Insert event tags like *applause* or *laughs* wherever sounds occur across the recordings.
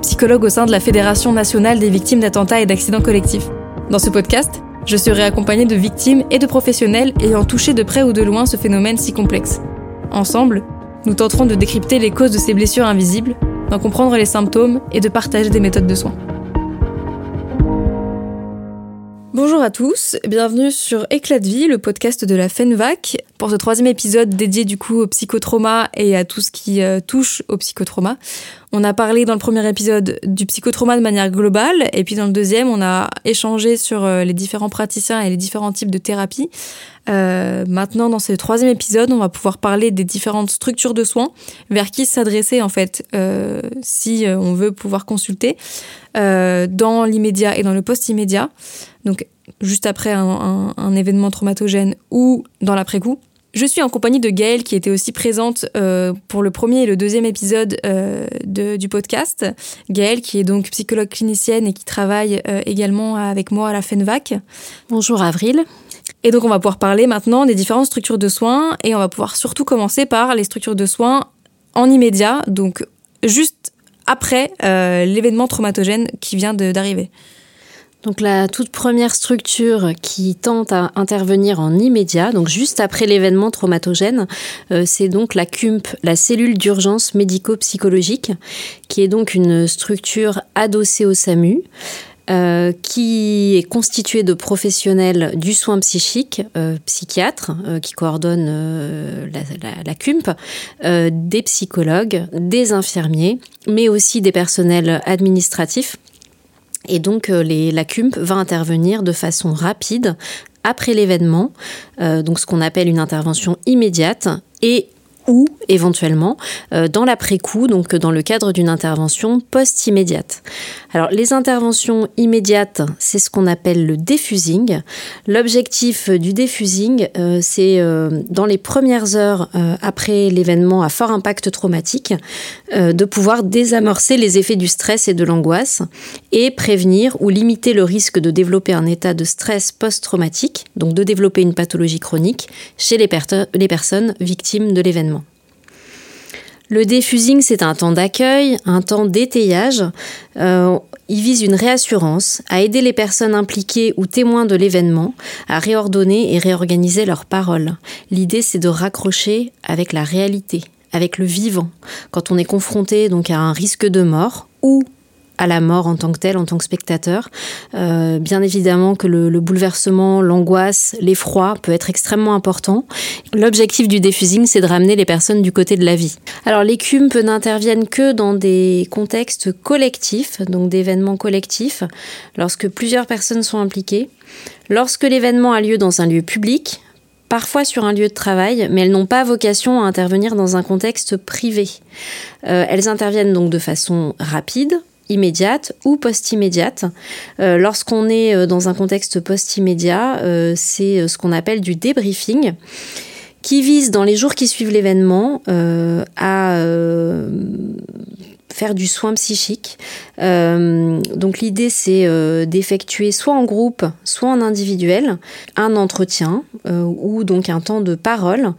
psychologue au sein de la Fédération nationale des victimes d'attentats et d'accidents collectifs. Dans ce podcast, je serai accompagnée de victimes et de professionnels ayant touché de près ou de loin ce phénomène si complexe. Ensemble, nous tenterons de décrypter les causes de ces blessures invisibles, d'en comprendre les symptômes et de partager des méthodes de soins. Bonjour à tous, bienvenue sur Éclat de vie, le podcast de la FENVAC, pour ce troisième épisode dédié du coup au psychotrauma et à tout ce qui euh, touche au psychotrauma. On a parlé dans le premier épisode du psychotrauma de manière globale, et puis dans le deuxième, on a échangé sur euh, les différents praticiens et les différents types de thérapies. Euh, maintenant, dans ce troisième épisode, on va pouvoir parler des différentes structures de soins, vers qui s'adresser en fait si on veut pouvoir consulter dans l'immédiat et dans le post-immédiat donc juste après un, événement traumatogène ou dans l'après-coup. Je suis en compagnie de Gaëlle qui était aussi présente euh, pour le premier et le deuxième épisode euh, du podcast. Gaëlle qui est donc psychologue clinicienne et qui travaille euh, également avec moi à la FENVAC. Bonjour Avril. Et donc on va pouvoir parler maintenant des différentes structures de soins et on va pouvoir surtout commencer par les structures de soins en immédiat, donc juste après l'événement traumatogène qui vient d'arriver. Donc la toute première structure qui tente à intervenir en immédiat, donc juste après l'événement traumatogène, euh, c'est donc la CUMP, la cellule d'urgence médico-psychologique, qui est donc une structure adossée au SAMU. Euh, qui est constituée de professionnels du soin psychique, euh, psychiatres qui coordonnent la, la, CUMP, des psychologues, des infirmiers, mais aussi des personnels administratifs et donc euh, la CUMP va intervenir de façon rapide après l'événement, euh, donc ce qu'on appelle une intervention immédiate, et ou éventuellement euh, dans l'après-coup, donc dans le cadre d'une intervention post-immédiate. Alors les interventions immédiates, c'est ce qu'on appelle le diffusing. L'objectif du diffusing, euh, c'est euh, dans les premières heures après l'événement à fort impact traumatique, de pouvoir désamorcer les effets du stress et de l'angoisse et prévenir ou limiter le risque de développer un état de stress post-traumatique, donc de développer une pathologie chronique chez les, les personnes victimes de l'événement. Le défusing, c'est un temps d'accueil, un temps d'étayage. Euh, il vise une réassurance, à aider les personnes impliquées ou témoins de l'événement à réordonner et réorganiser leurs paroles. L'idée, c'est de raccrocher avec la réalité, avec le vivant. Quand on est confronté donc à un risque de mort ou à la mort en tant que tel, en tant que spectateur. Euh, bien évidemment que le, bouleversement, l'angoisse, l'effroi peut être extrêmement important. L'objectif du diffusing, c'est de ramener les personnes du côté de la vie. Alors les CUMP n'interviennent que dans des contextes collectifs, donc d'événements collectifs, lorsque plusieurs personnes sont impliquées. Lorsque l'événement a lieu dans un lieu public, parfois sur un lieu de travail, mais elles n'ont pas vocation à intervenir dans un contexte privé. Euh, elles interviennent donc de façon rapide, immédiate ou post-immédiate. Euh, lorsqu'on est euh, dans un contexte post-immédiat, euh, c'est ce qu'on appelle du débriefing qui vise dans les jours qui suivent l'événement à faire du soin psychique. donc l'idée c'est d'effectuer soit en groupe, soit en individuel, un entretien ou donc un temps de parole.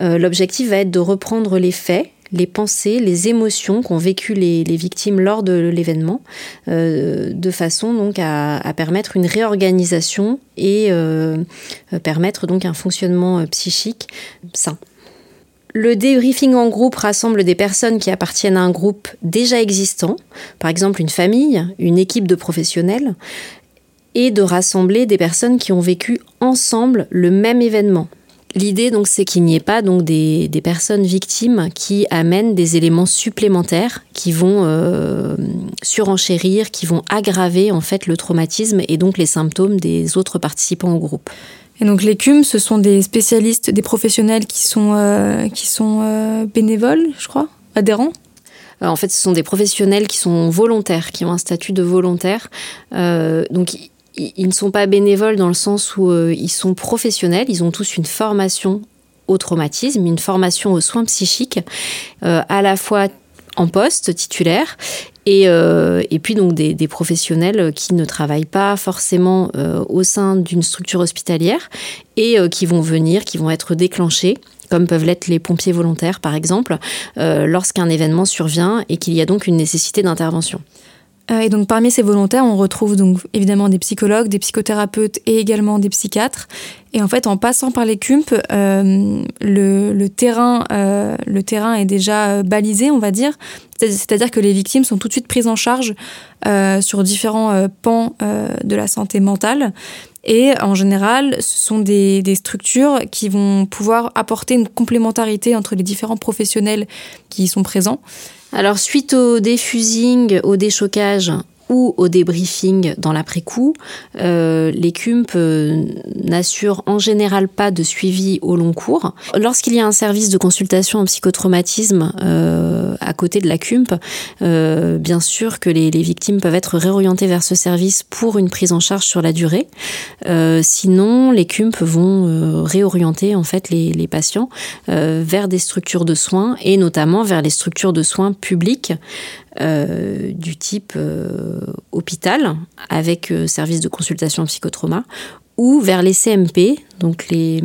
L'objectif va être de reprendre les faits les pensées, les émotions qu'ont vécues les, victimes lors de l'événement, euh, de façon donc à, permettre une réorganisation et euh, permettre donc un fonctionnement euh, psychique sain. Le débriefing en groupe rassemble des personnes qui appartiennent à un groupe déjà existant, par exemple une famille, une équipe de professionnels, et de rassembler des personnes qui ont vécu ensemble le même événement. L'idée donc c'est qu'il n'y ait pas donc des, personnes victimes qui amènent des éléments supplémentaires qui vont euh, surenchérir, qui vont aggraver en fait le traumatisme et donc les symptômes des autres participants au groupe. Et donc les CUM, ce sont des spécialistes, des professionnels qui sont, euh, qui sont euh, bénévoles, je crois, adhérents? En fait, ce sont des professionnels qui sont volontaires, qui ont un statut de volontaire. donc, ils ne sont pas bénévoles dans le sens où ils sont professionnels, ils ont tous une formation au traumatisme, une formation aux soins psychiques, à la fois en poste titulaire et, euh, et, puis donc des, professionnels qui ne travaillent pas forcément euh, au sein d'une structure hospitalière et euh, qui vont venir, qui vont être déclenchés comme peuvent l'être les pompiers volontaires par exemple, lorsqu'un événement survient et qu'il y a donc une nécessité d'intervention. Euh, et donc parmi ces volontaires, on retrouve donc évidemment des psychologues, des psychothérapeutes et également des psychiatres. Et en fait, en passant par les CUMP, euh, le, terrain, euh, le terrain est déjà balisé, on va dire. C'est-à-dire que les victimes sont tout de suite prises en charge sur différents pans de la santé mentale. Et en général, ce sont des, structures qui vont pouvoir apporter une complémentarité entre les différents professionnels qui y sont présents. Alors suite au défusing, au déchocage, ou au débriefing dans l'après-coup, euh, les CUMP euh, n'assurent en général pas de suivi au long cours. Lorsqu'il y a un service de consultation en psychotraumatisme euh, à côté de la CUMP, euh, bien sûr que les, les, victimes peuvent être réorientées vers ce service pour une prise en charge sur la durée. Euh, sinon, les CUMP vont euh, réorienter en fait les, les patients vers des structures de soins et notamment vers les structures de soins publiques euh, du type euh, hôpital avec euh, service de consultation en psychotrauma ou vers les CMP, donc les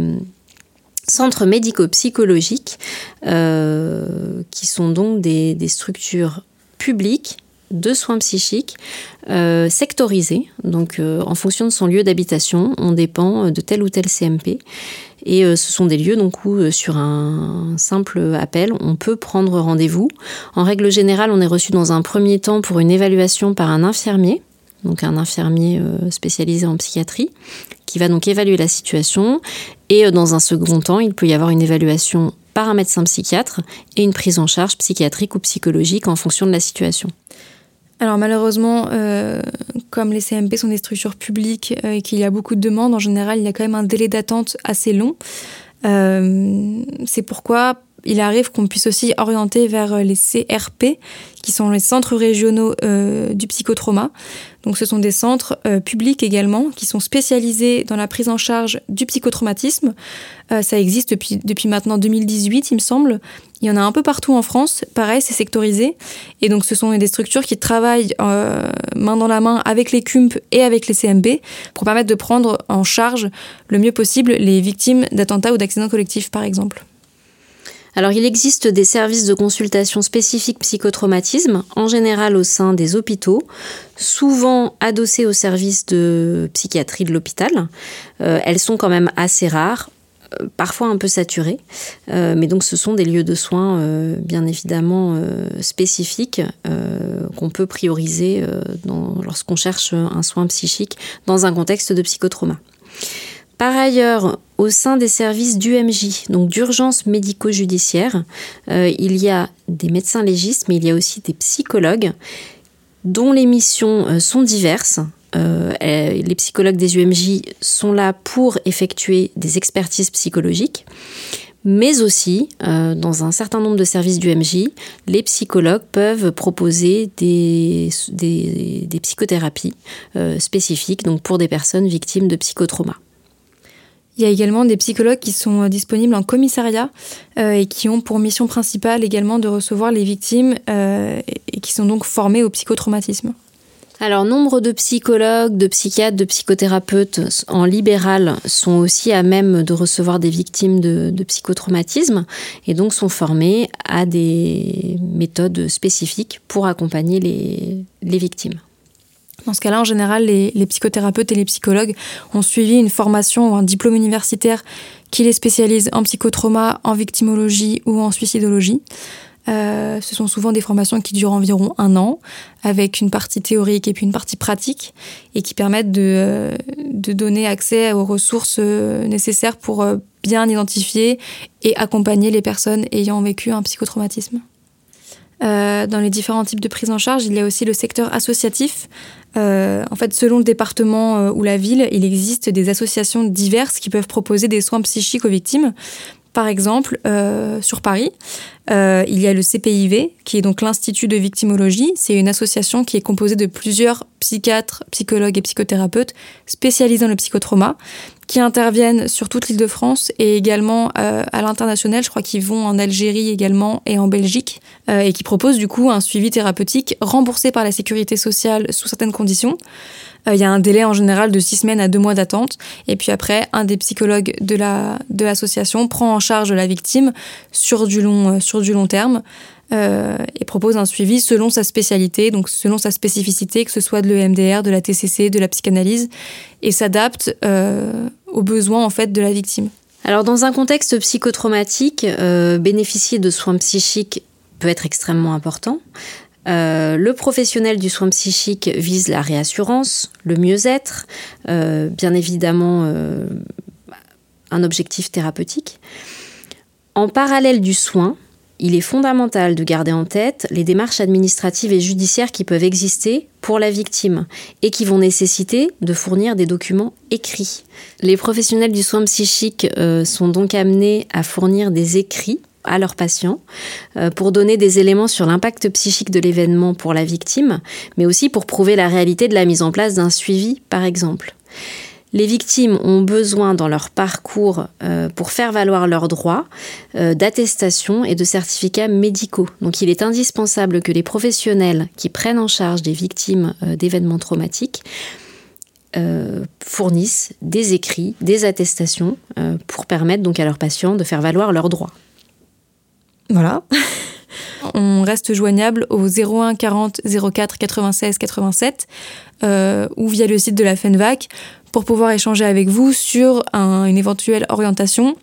centres médico-psychologiques, qui sont donc des, des, structures publiques de soins psychiques sectorisées. Donc, en fonction de son lieu d'habitation, on dépend de tel ou tel CMP. Et euh, ce sont des lieux donc où euh, sur un simple appel, on peut prendre rendez-vous. En règle générale, on est reçu dans un premier temps pour une évaluation par un infirmier, donc un infirmier euh, spécialisé en psychiatrie, qui va donc évaluer la situation. Et dans un second temps, il peut y avoir une évaluation par un médecin psychiatre et une prise en charge psychiatrique ou psychologique en fonction de la situation. Alors malheureusement, euh, comme les CMP sont des structures publiques euh, et qu'il y a beaucoup de demandes, en général, il y a quand même un délai d'attente assez long. Euh, c'est pourquoi il arrive qu'on puisse aussi orienter vers les CRP, qui sont les centres régionaux euh, du psychotrauma. Donc ce sont des centres euh, publics également, qui sont spécialisés dans la prise en charge du psychotraumatisme. Euh, ça existe depuis, depuis maintenant 2018, il me semble. Il y en a un peu partout en France. Pareil, c'est sectorisé. Et donc ce sont des structures qui travaillent main dans la main avec les CUMP et avec les CMP pour permettre de prendre en charge le mieux possible les victimes d'attentats ou d'accidents collectifs, par exemple. Alors il existe des services de consultation spécifiques psychotraumatisme, en général au sein des hôpitaux, souvent adossés aux services de psychiatrie de l'hôpital. Euh, elles sont quand même assez rares, euh, parfois un peu saturées, euh, mais donc ce sont des lieux de soins bien évidemment spécifiques qu'on peut prioriser lorsqu'on cherche un soin psychique dans un contexte de psychotrauma. Par ailleurs, au sein des services d'UMJ, donc d'urgence médico-judiciaire, euh, il y a des médecins légistes, mais il y a aussi des psychologues dont les missions euh, sont diverses. Euh, les psychologues des UMJ sont là pour effectuer des expertises psychologiques, mais aussi, dans un certain nombre de services du MJ, les psychologues peuvent proposer des, psychothérapies spécifiques donc pour des personnes victimes de psychotrauma. Il y a également des psychologues qui sont euh, disponibles en commissariat euh, et qui ont pour mission principale également de recevoir les victimes euh, et qui sont donc formés au psychotraumatisme. Alors, nombre de psychologues, de psychiatres, de psychothérapeutes en libéral sont aussi à même de recevoir des victimes de, psychotraumatisme et donc sont formés à des méthodes spécifiques pour accompagner les victimes. Dans ce cas-là, en général, les, psychothérapeutes et les psychologues ont suivi une formation ou un diplôme universitaire qui les spécialise en psychotrauma, en victimologie ou en suicidologie. Euh, ce sont souvent des formations qui durent environ un an, avec une partie théorique et puis une partie pratique, et qui permettent de, euh, de donner accès aux ressources euh, nécessaires pour bien identifier et accompagner les personnes ayant vécu un psychotraumatisme. Euh, dans les différents types de prise en charge, il y a aussi le secteur associatif. Euh, en fait, selon le département euh, ou la ville, il existe des associations diverses qui peuvent proposer des soins psychiques aux victimes. Par exemple, sur Paris, il y a le CPIV, qui est donc l'Institut de victimologie. C'est une association qui est composée de plusieurs psychiatres, psychologues et psychothérapeutes spécialisés dans le psychotrauma, qui interviennent sur toute l'île de France et également euh, à l'international. Je crois qu'ils vont en Algérie également et en Belgique, euh, et qui proposent du coup un suivi thérapeutique remboursé par la sécurité sociale sous certaines conditions. Euh, il y a un délai en général de six semaines à deux mois d'attente. Et puis après, un des psychologues de la de l'association prend en charge la victime sur du long sur du long terme. Euh, et propose un suivi selon sa spécialité, donc selon sa spécificité, que ce soit de l'EMDR, de la TCC, de la psychanalyse, et s'adapte euh, aux besoins en fait de la victime. Alors dans un contexte psychotraumatique, euh, bénéficier de soins psychiques peut être extrêmement important. Euh, le professionnel du soin psychique vise la réassurance, le mieux-être, bien évidemment un objectif thérapeutique. En parallèle du soin, il est fondamental de garder en tête les démarches administratives et judiciaires qui peuvent exister pour la victime et qui vont nécessiter de fournir des documents écrits. Les professionnels du soin psychique sont donc amenés à fournir des écrits à leurs patients euh, pour donner des éléments sur l'impact psychique de l'événement pour la victime, mais aussi pour prouver la réalité de la mise en place d'un suivi, par exemple. Les victimes ont besoin dans leur parcours euh, pour faire valoir leurs droits euh, d'attestations et de certificats médicaux. Donc il est indispensable que les professionnels qui prennent en charge des victimes d'événements traumatiques fournissent des écrits, des attestations pour permettre donc à leurs patients de faire valoir leurs droits. Voilà. *laughs* On reste joignable au 01 40 04 96 87 euh, ou via le site de la FENVAC pour pouvoir échanger avec vous sur une éventuelle orientation.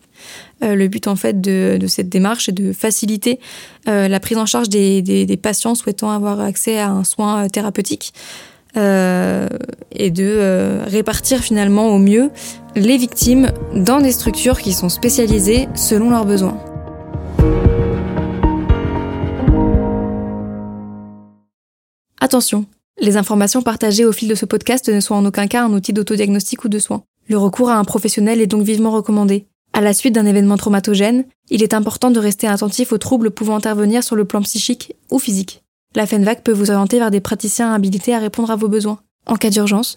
Euh, le but en fait de, cette démarche est de faciliter euh, la prise en charge des, patients souhaitant avoir accès à un soin thérapeutique et de répartir finalement au mieux les victimes dans des structures qui sont spécialisées selon leurs besoins. Attention, les informations partagées au fil de ce podcast ne sont en aucun cas un outil d'autodiagnostic ou de soins. Le recours à un professionnel est donc vivement recommandé. À la suite d'un événement traumatogène, il est important de rester attentif aux troubles pouvant intervenir sur le plan psychique ou physique. La FENVAC peut vous orienter vers des praticiens habilités à répondre à vos besoins. En cas d'urgence,